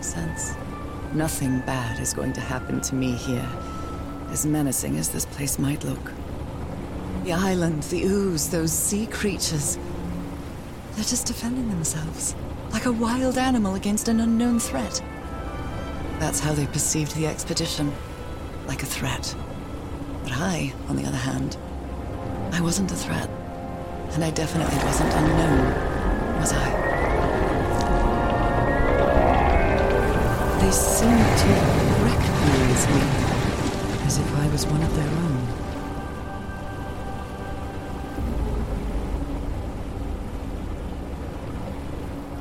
makes sense. Nothing bad is going to happen to me here, as menacing as this place might look. The island, the ooze, those sea creatures. They're just defending themselves, like a wild animal against an unknown threat. That's how they perceived the expedition, like a threat. But I, on the other hand, I wasn't a threat. And I definitely wasn't unknown, was I? They seemed to recognize me, as if I was one of their own.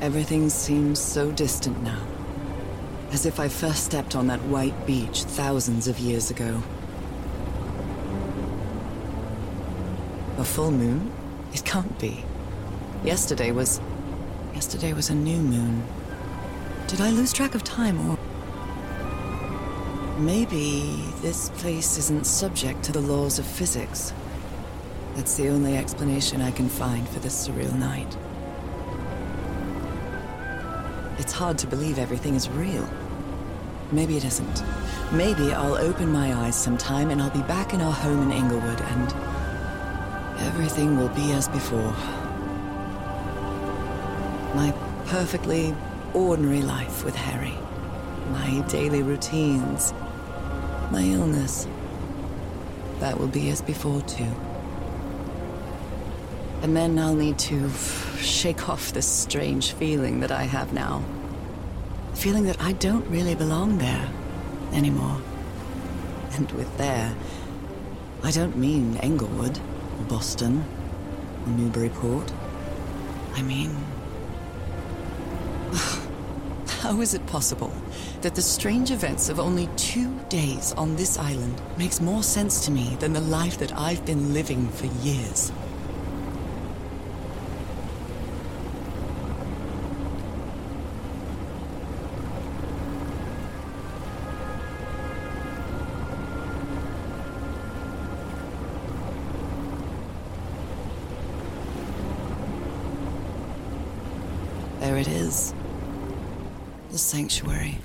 Everything seems so distant now. As if I first stepped on that white beach thousands of years ago. A full moon? It can't be. Yesterday was... Yesterday was a new moon. Did I lose track of time, or... Maybe this place isn't subject to the laws of physics. That's the only explanation I can find for this surreal night. It's hard to believe everything is real. Maybe it isn't. Maybe I'll open my eyes sometime and I'll be back in our home in Inglewood and everything will be as before. My perfectly ordinary life with Harry. My daily routines. My illness. That will be as before, too. And then I'll need to shake off this strange feeling that I have now. Feeling that I don't really belong there anymore. And with there, I don't mean Englewood, or Boston, or Newburyport. I mean. How is it possible that the strange events of only two days on this island makes more sense to me than the life that I've been living for years? Sanctuary.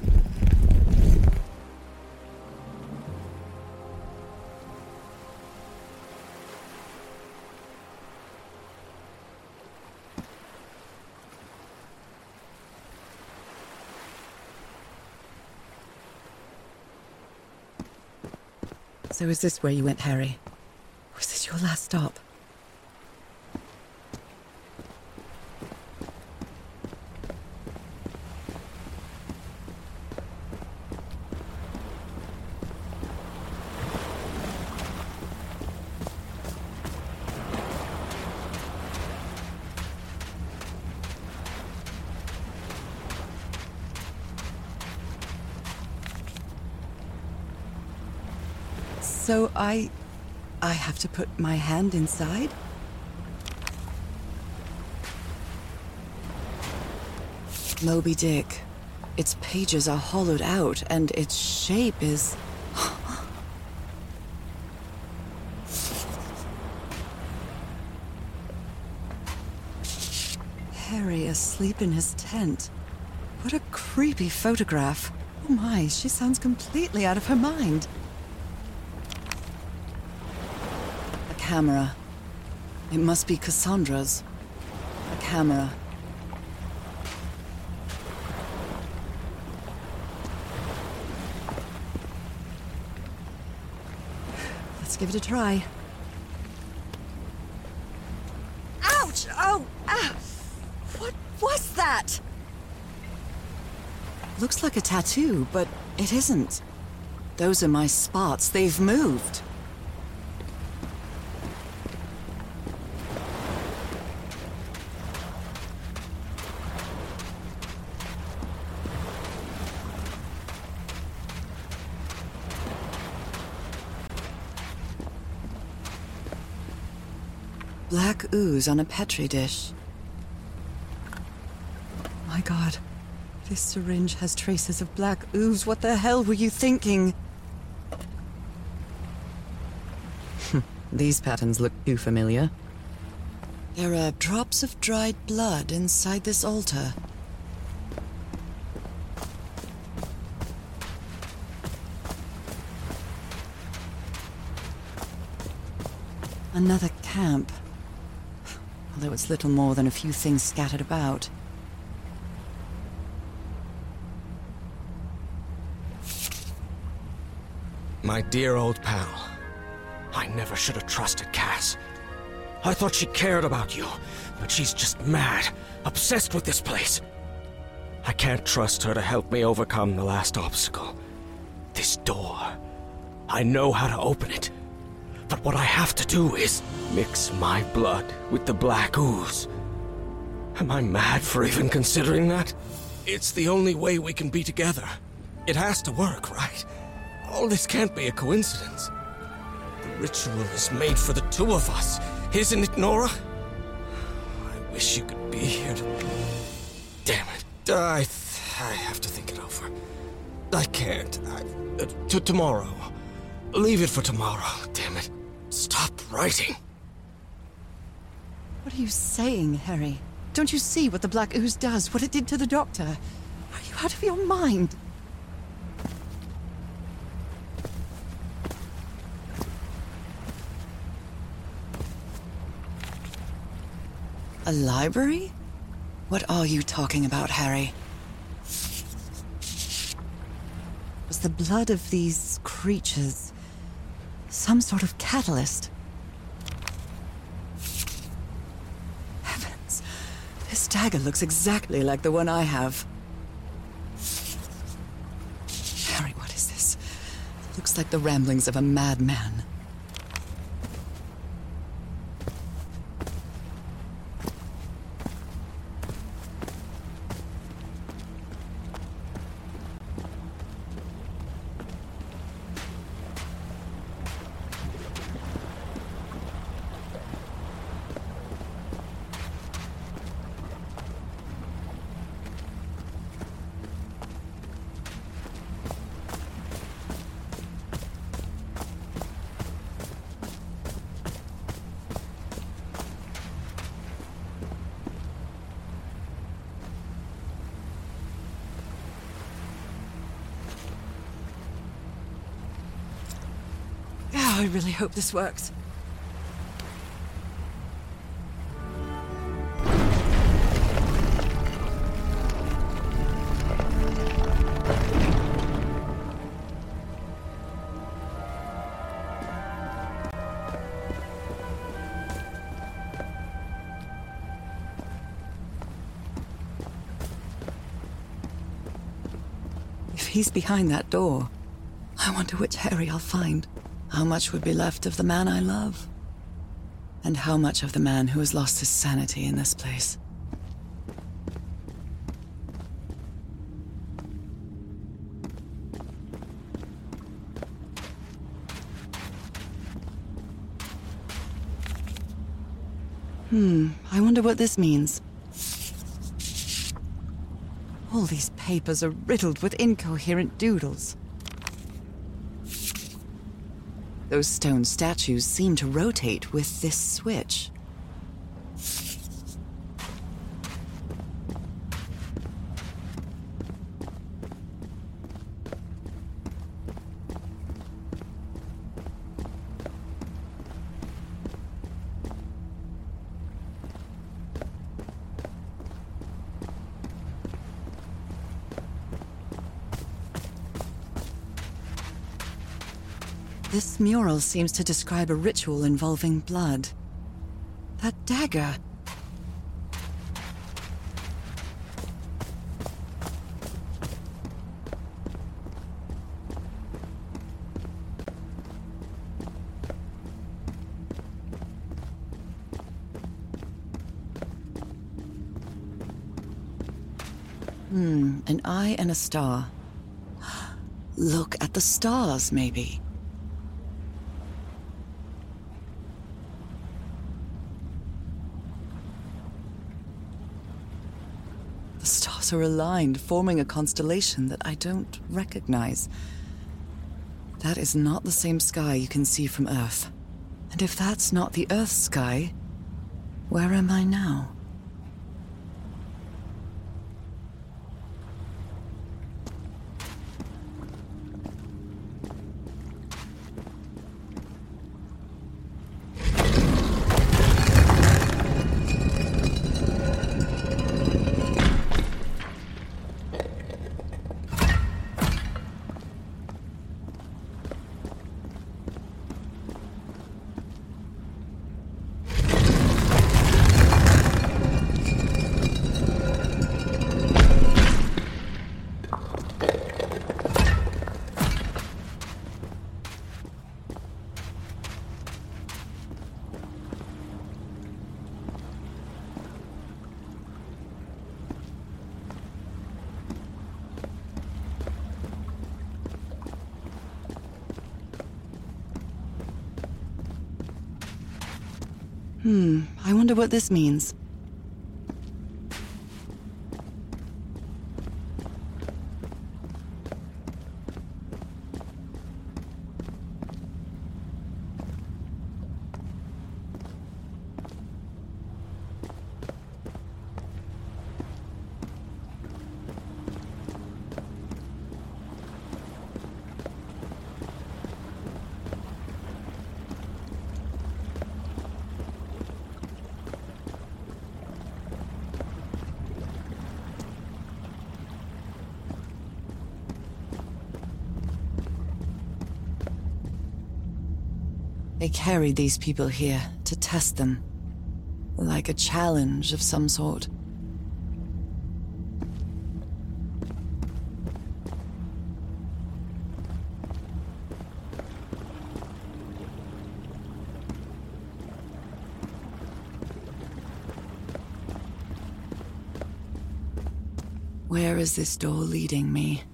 So is this where you went, Harry? Was this your last stop? So I. I have to put my hand inside? Moby Dick. Its pages are hollowed out, and its shape is. Harry asleep in his tent. What a creepy photograph. Oh my, she sounds completely out of her mind. Camera. It must be Cassandra's. A camera. Let's give it a try. Ouch! Oh! Ah! What was that? Looks like a tattoo, but it isn't. Those are my spots. They've moved. black ooze on a petri dish. My god, this syringe has traces of black ooze. What the hell were you thinking? These patterns look too familiar. There are drops of dried blood inside this altar. Another camp. It's little more than a few things scattered about. My dear old pal. I never should have trusted Cass. I thought she cared about you, but she's just mad, obsessed with this place. I can't trust her to help me overcome the last obstacle. This door. I know how to open it. What I have to do is mix my blood with the black ooze. Am I mad for even considering that? It's the only way we can be together. It has to work, right? All this can't be a coincidence. The ritual is made for the two of us, isn't it, Norah? I wish you could be here to... Damn it. I, th- I have to think it over. I can't. I, uh, to tomorrow. Leave it for tomorrow, damn it. Stop writing. What are you saying, Harry? Don't you see what the Black Ooze does, what it did to the Doctor? Are you out of your mind? A library? What are you talking about, Harry? Was the blood of these creatures some sort of catalyst? Heavens, this dagger looks exactly like the one I have. Harry, what is this? Looks like the ramblings of a madman. Oh, I really hope this works. If he's behind that door, I wonder which Harry I'll find. How much would be left of the man I love? And how much of the man who has lost his sanity in this place? Hmm, I wonder what this means. All these papers are riddled with incoherent doodles. Those stone statues seem to rotate with this switch. This mural seems to describe a ritual involving blood. That dagger. Hmm, an eye and a star. Look at the stars, maybe. The stars are aligned, forming a constellation that I don't recognize. That is not the same sky you can see from Earth. And if that's not the Earth sky, where am I now? Hmm, I wonder what this means. Carried these people here to test them. Like a challenge of some sort. Where is this door leading me?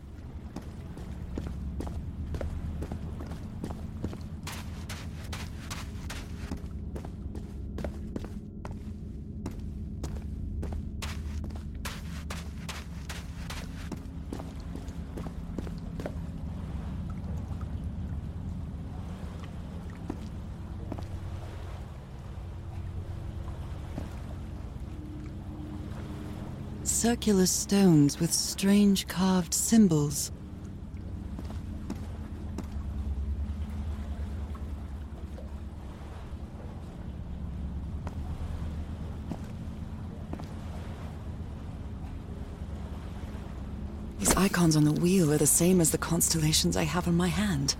Circular stones with strange carved symbols. These icons on the wheel are the same as the constellations I have on my hand.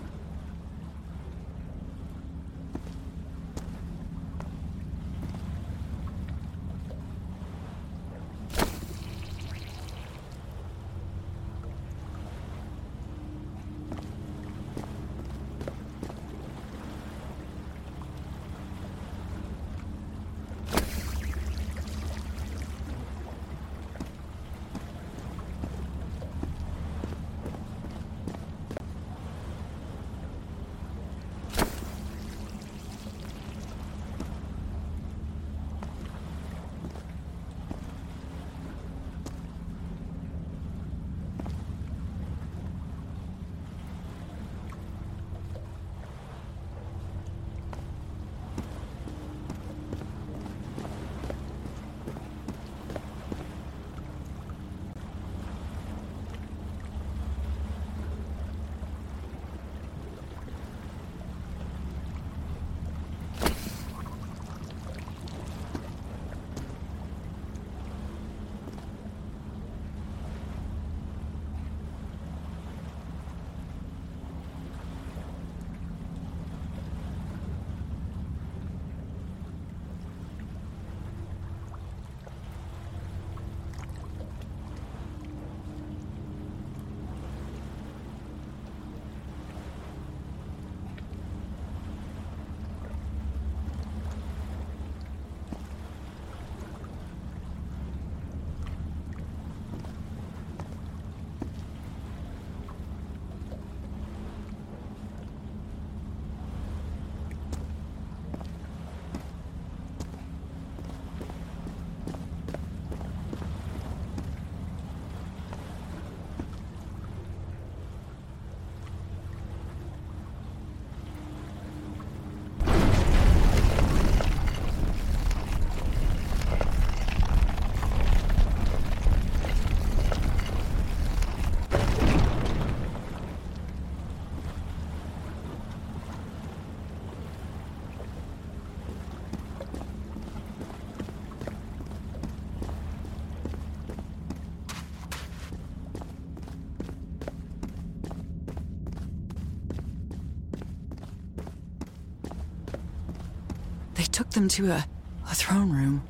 Took them to a, a throne room.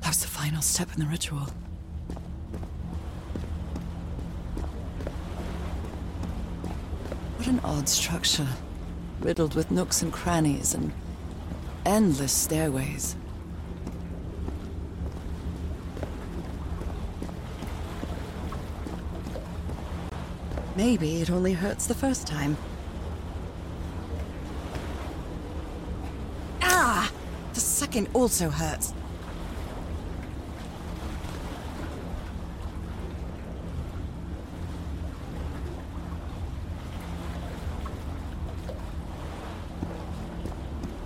That was the final step in the ritual. What an odd structure. Riddled with nooks and crannies and endless stairways. Maybe it only hurts the first time. Bracken also hurts.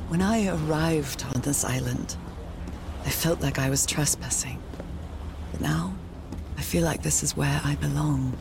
When I arrived on this island, I felt like I was trespassing. But now, I feel like this is where I belong.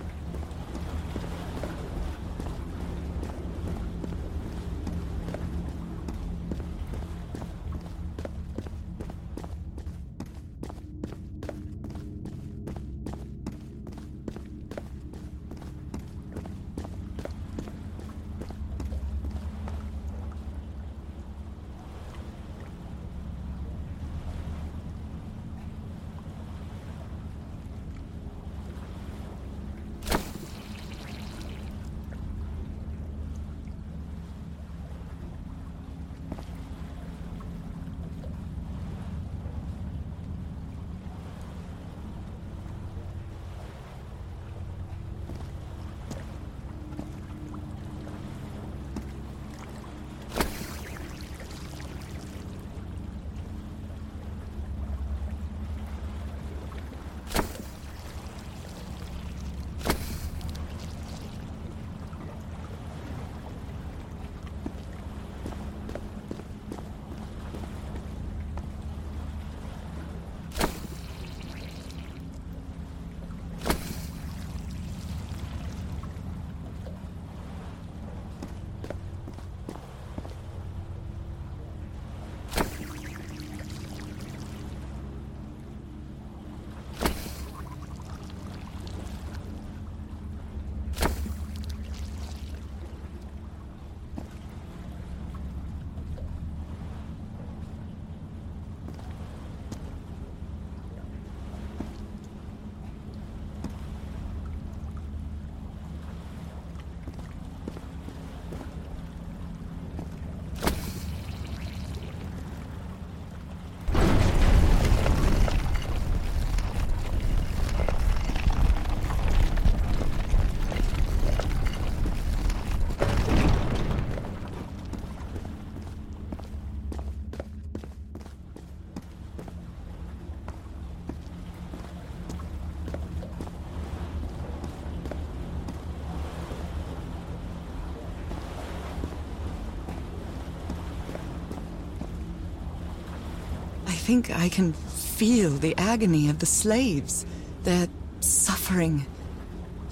Think I can feel the agony of the slaves, their suffering,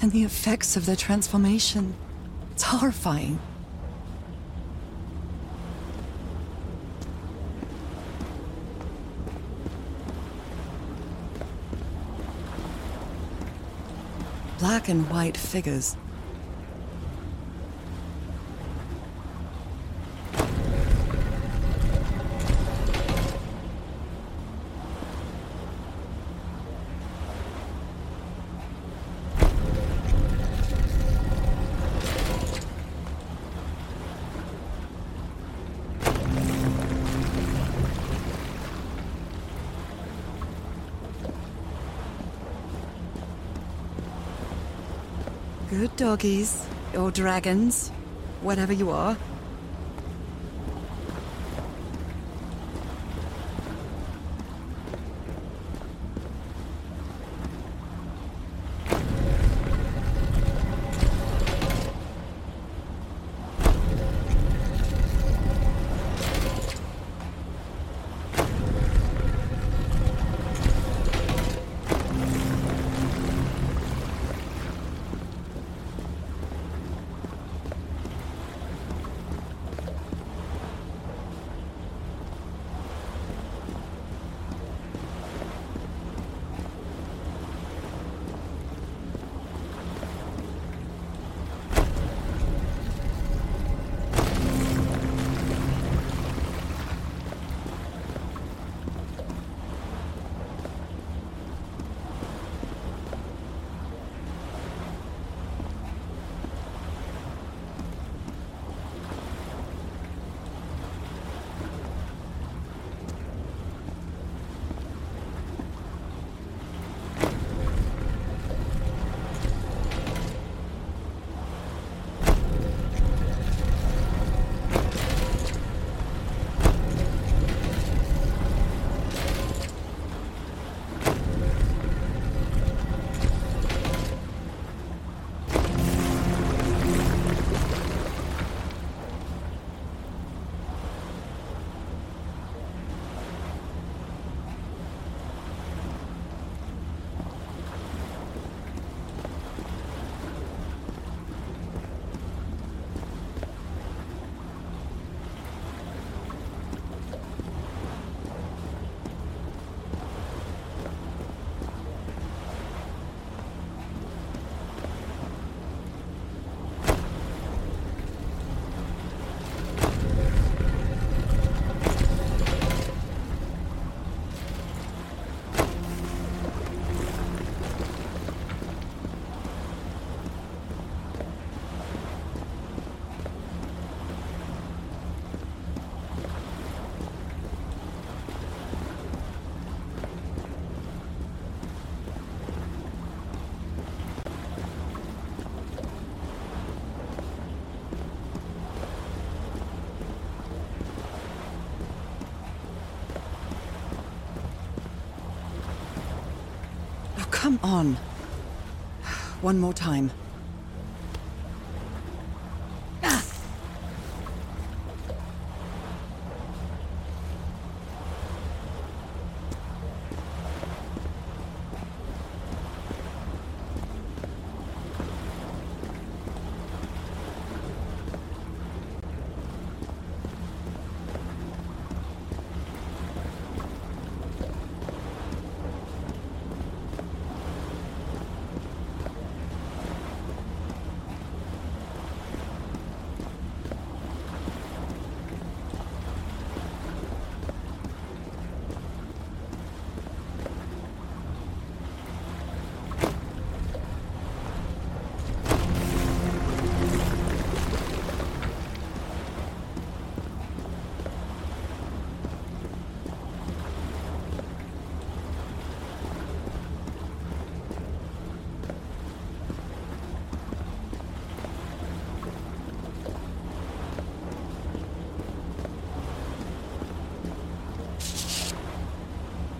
and the effects of their transformation. It's horrifying. Black and white figures doggies, or dragons, whatever you are. On. One more time.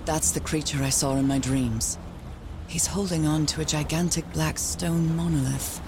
That's the creature I saw in my dreams. He's holding on to a gigantic black stone monolith.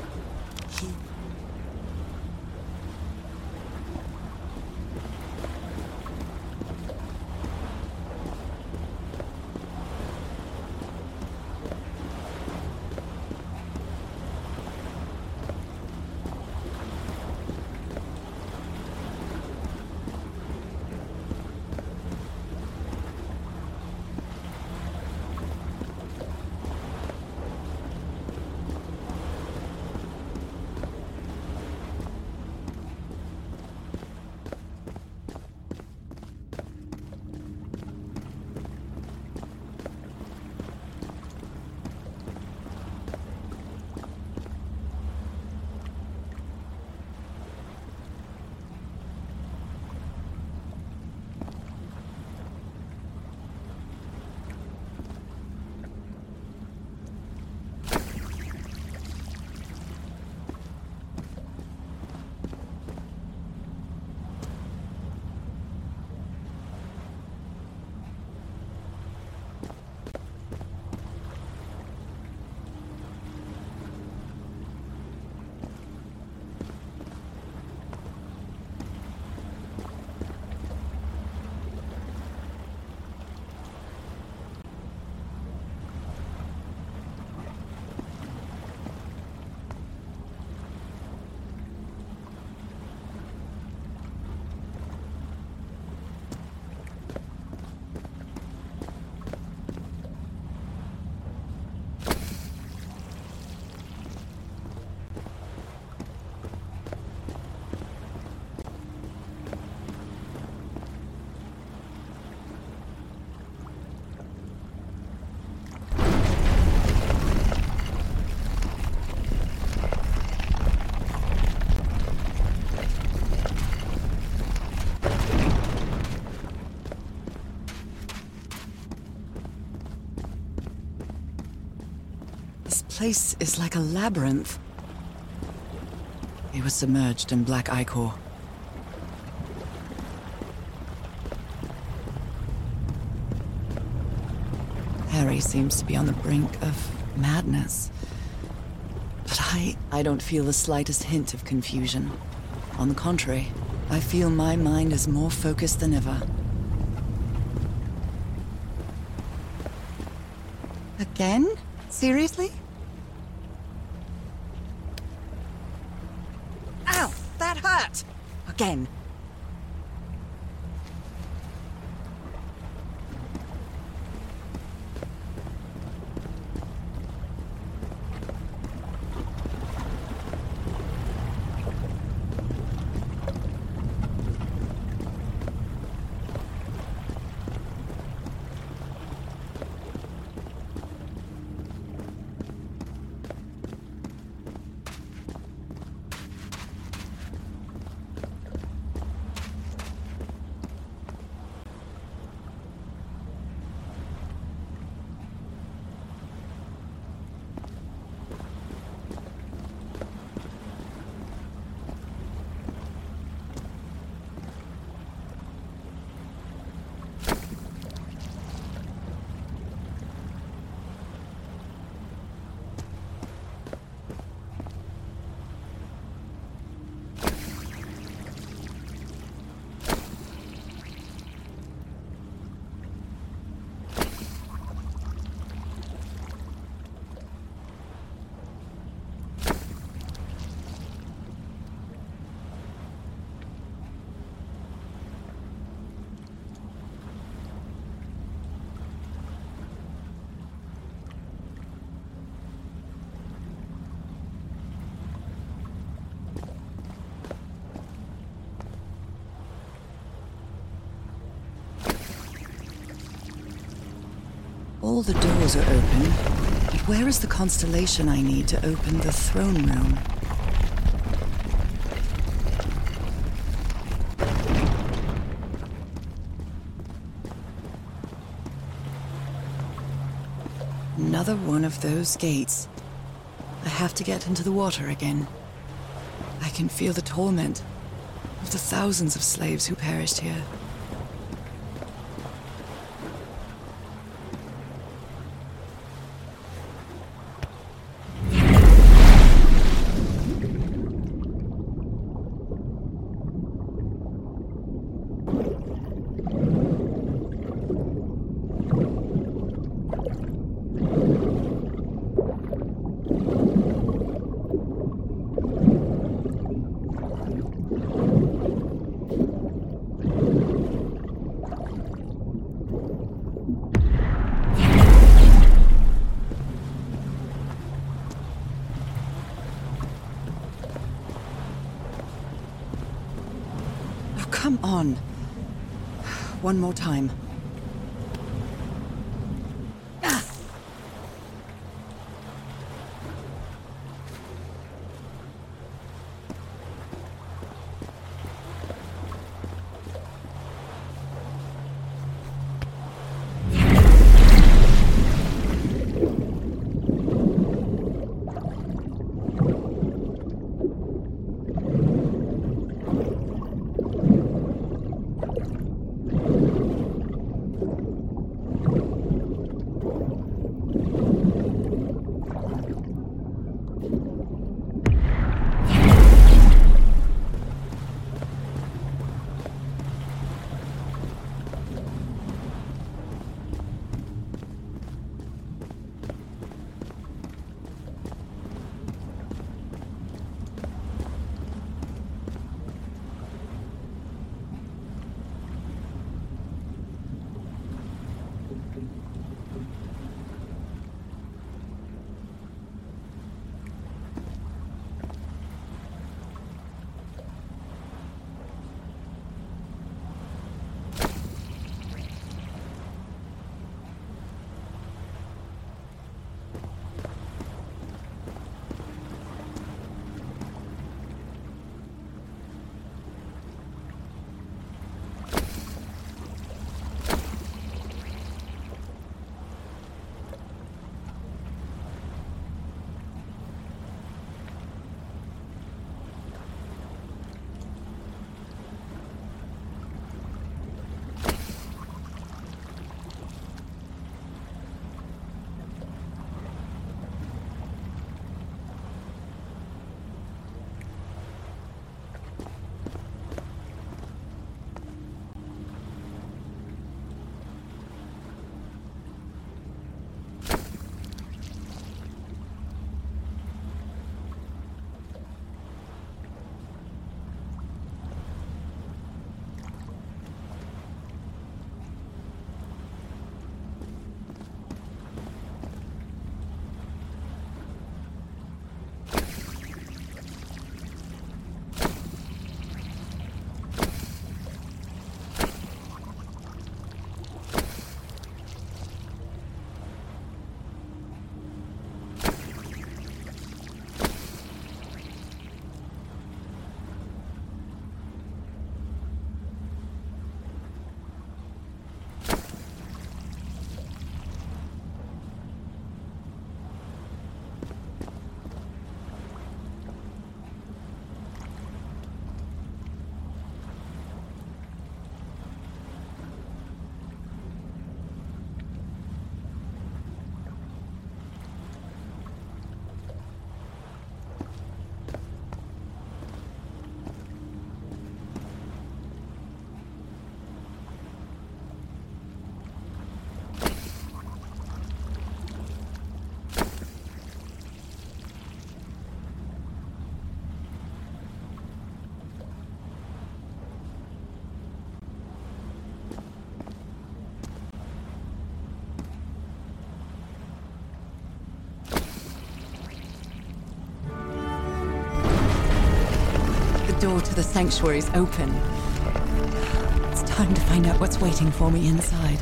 Place is like a labyrinth. He was submerged in black ichor. Harry seems to be on the brink of madness. But I... I don't feel the slightest hint of confusion. On the contrary, I feel my mind is more focused than ever. Again? Seriously? Again. All the doors are open, but where is the constellation I need to open the throne room? Another one of those gates. I have to get into the water again. I can feel the torment of the thousands of slaves who perished here. Oh, come on. One more time. Door to the sanctuary is open. It's time to find out what's waiting for me inside.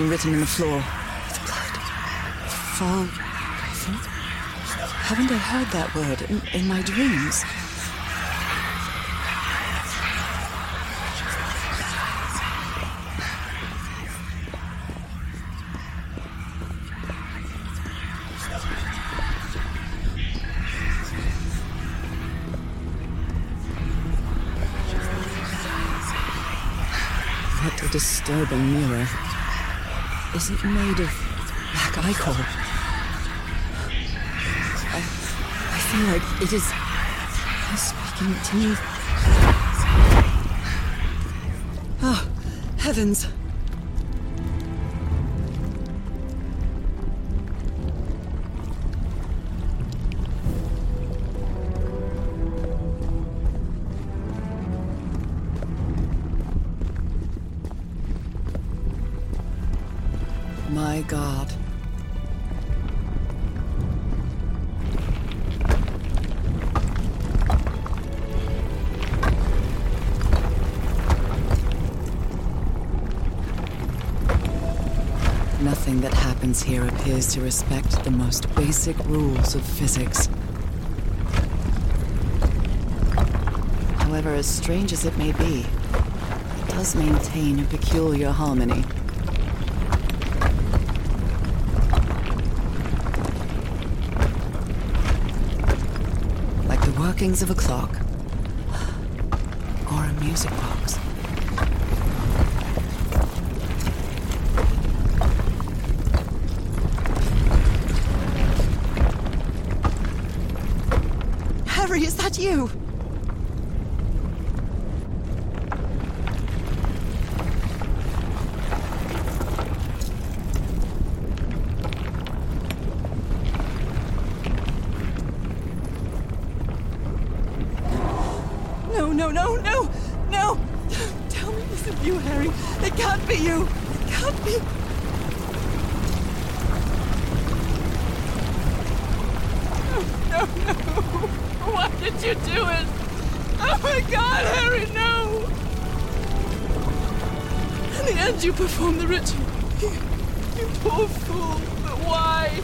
Something written in the floor. With blood. Fall. Haven't I heard that word in, in my dreams? Disturbing mirror. Is it made of black ichor? I, I feel like it is speaking to me. Oh, ah, heavens! Happens here appears to respect the most basic rules of physics. However, as strange as it may be, it does maintain a peculiar harmony. Like the workings of a clock or a music box. You? No, no, no, no, no! Tell me this is you, Harry. It can't be you. It can't be. Do it? Oh my god, Harry, no! In the end, you performed the ritual. You, you poor fool. But why?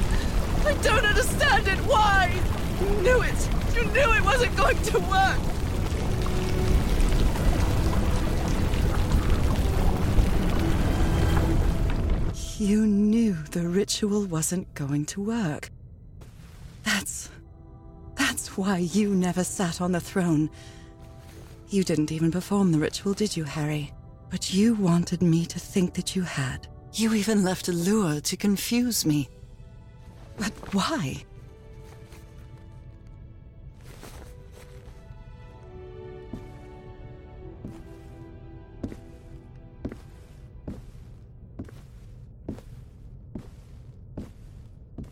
I don't understand it. Why? You knew it. You knew it wasn't going to work. You knew the ritual wasn't going to work. That's. Why you never sat on the throne. You didn't even perform the ritual, did you, Harry? But you wanted me to think that you had. You even left a lure to confuse me. But why?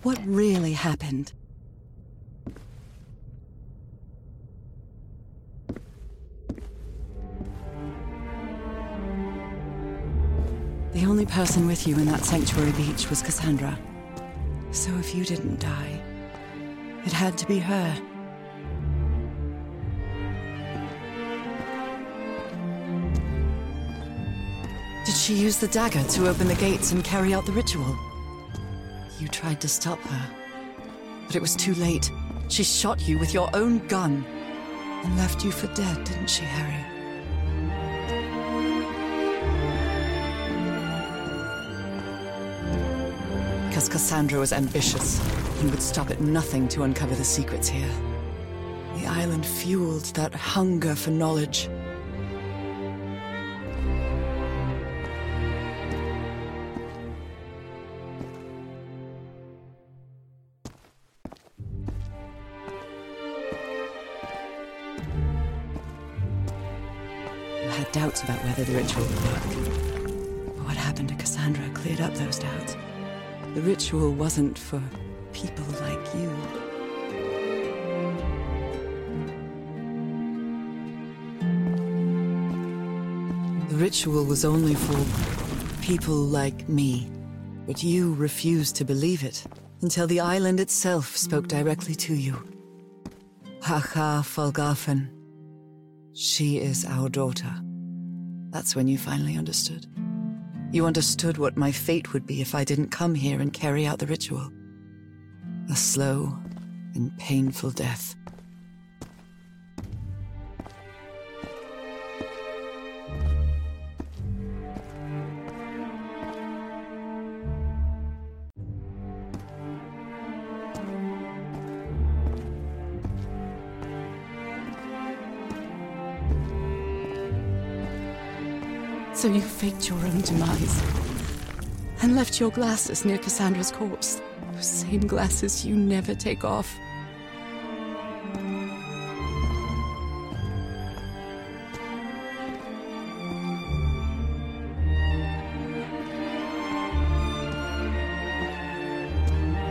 What really happened? The only person with you in that sanctuary beach was Cassandra. So if you didn't die, it had to be her. Did she use the dagger to open the gates and carry out the ritual? You tried to stop her, but it was too late. She shot you with your own gun and left you for dead, didn't she, Harry? Because Cassandra was ambitious and would stop at nothing to uncover the secrets here. The island fueled that hunger for knowledge. You had doubts about whether the ritual would work. But what happened to Cassandra cleared up those doubts. The ritual wasn't for people like you. The ritual was only for people like me. But you refused to believe it until the island itself spoke directly to you. Haha Falgafen. She is our daughter. That's when you finally understood. You understood what my fate would be if I didn't come here and carry out the ritual. A slow and painful death. So you faked your own demise and left your glasses near Cassandra's corpse. Those same glasses you never take off.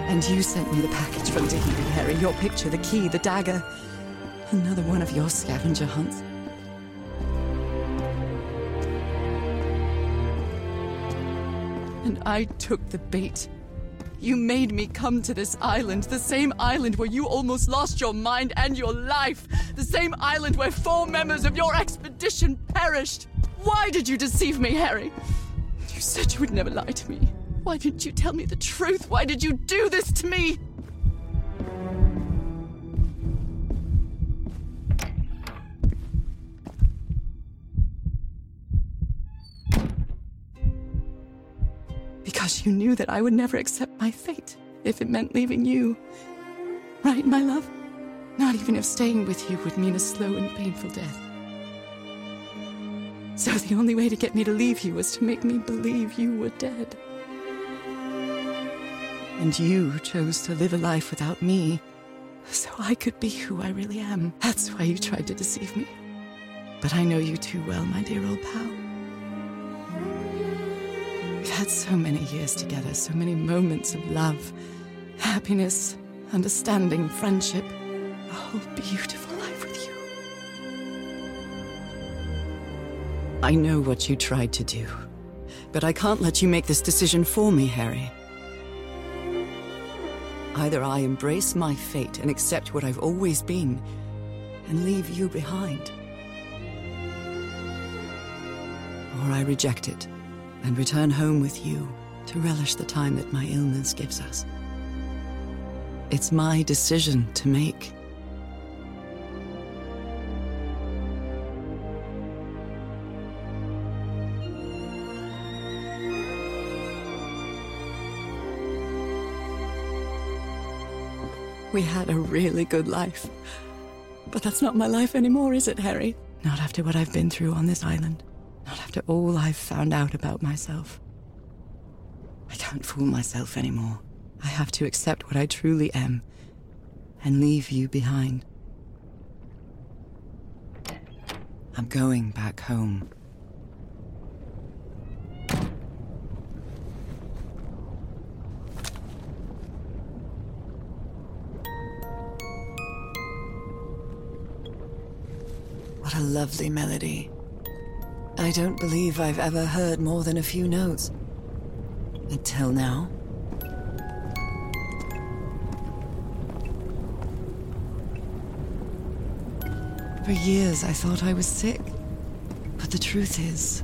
And you sent me the package from Tahiti, Harry. Your picture, the key, the dagger. Another one of your scavenger hunts. And I took the bait. You made me come to this island, the same island where you almost lost your mind and your life, the same island where four members of your expedition perished. Why did you deceive me, Harry? You said you would never lie to me. Why didn't you tell me the truth? Why did you do this to me? You knew that I would never accept my fate if it meant leaving you. Right, my love? Not even if staying with you would mean a slow and painful death. So the only way to get me to leave you was to make me believe you were dead. And you chose to live a life without me, so I could be who I really am. That's why you tried to deceive me. But I know you too well, my dear old pal. Had so many years together, so many moments of love, happiness, understanding, friendship. A whole beautiful life with you. I know what you tried to do, but I can't let you make this decision for me, Harry. Either I embrace my fate and accept what I've always been, and leave you behind. Or I reject it and return home with you to relish the time that my illness gives us. It's my decision to make. We had a really good life. But that's not my life anymore, is it, Harry? Not after what I've been through on this island. Not after all I've found out about myself. I can't fool myself anymore. I have to accept what I truly am and leave you behind. I'm going back home. What a lovely melody. I don't believe I've ever heard more than a few notes. Until now. For years I thought I was sick. But the truth is,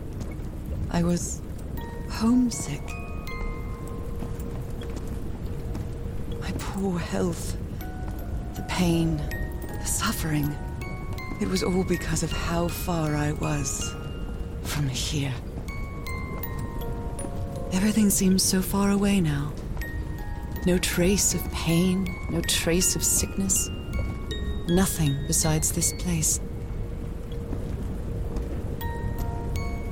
I was homesick. My poor health, the pain, the suffering. It was all because of how far I was from here. Everything seems so far away now. No trace of pain, no trace of sickness. Nothing besides this place.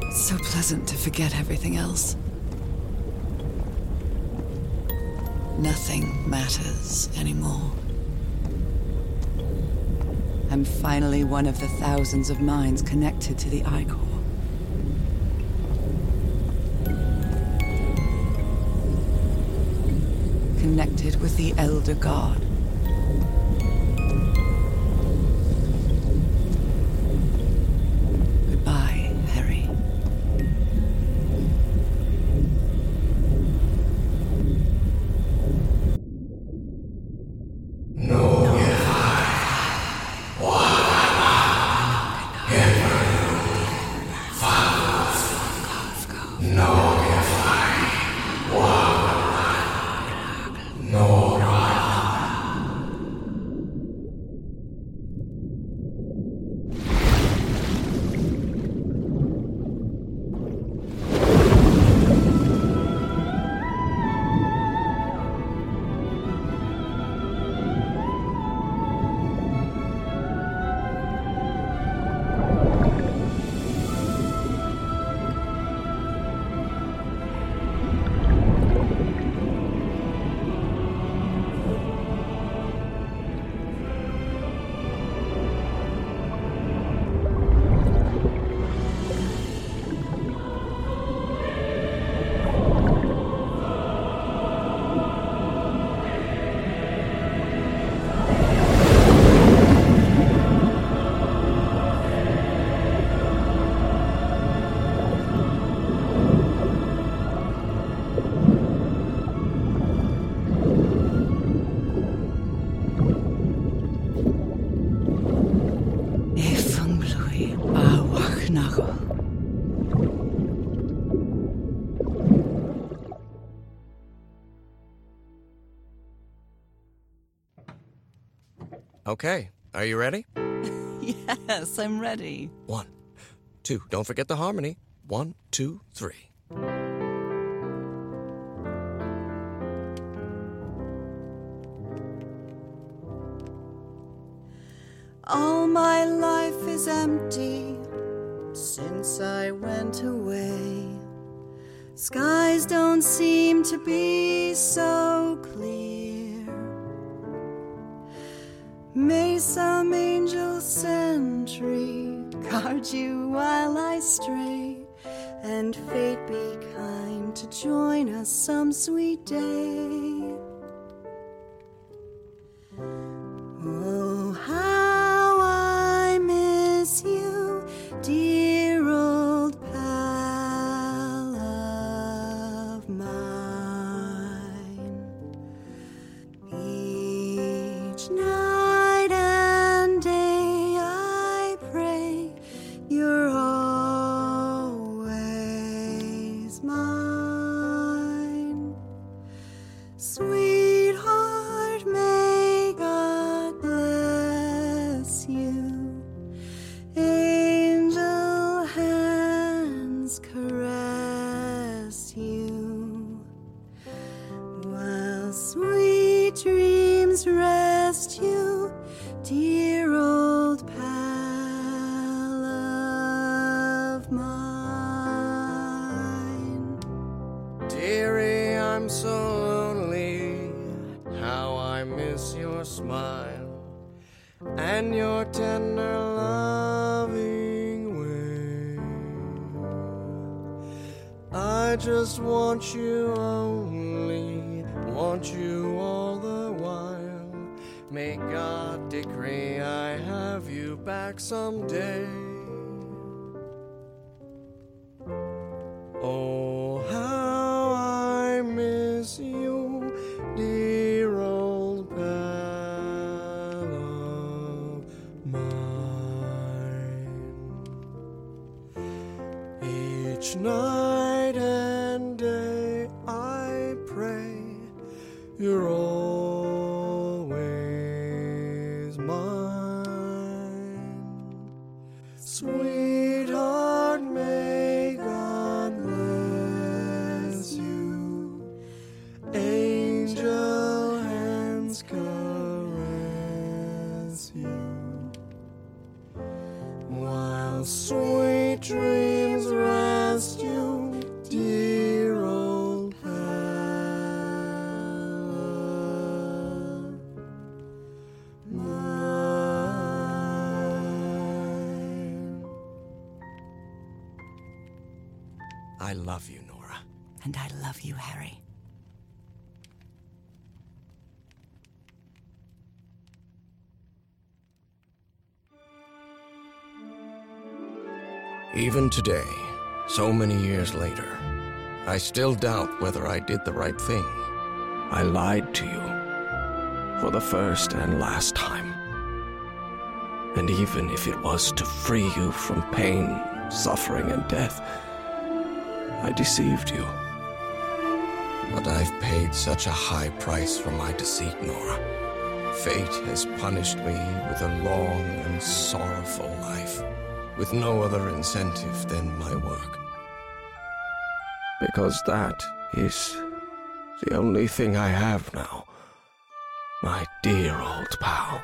It's so pleasant to forget everything else. Nothing matters anymore. I'm finally one of the thousands of minds connected to the Ichor. Connected with the Elder God. Okay, are you ready? yes, I'm ready. One, two, don't forget the harmony. One, two, three. All my life is empty since I went away. Skies don't seem to be so clear. May some angel sentry guard you while I stray, and fate be kind to join us some sweet day. Just want you only, want you all the while. May God decree I have you back someday. I love you, Norah. And I love you, Harry. Even today, so many years later, I still doubt whether I did the right thing. I lied to you for the first and last time. And even if it was to free you from pain, suffering, and death, I deceived you. But I've paid such a high price for my deceit, Norah. Fate has punished me with a long and sorrowful life, with no other incentive than my work. Because that is the only thing I have now, my dear old pal.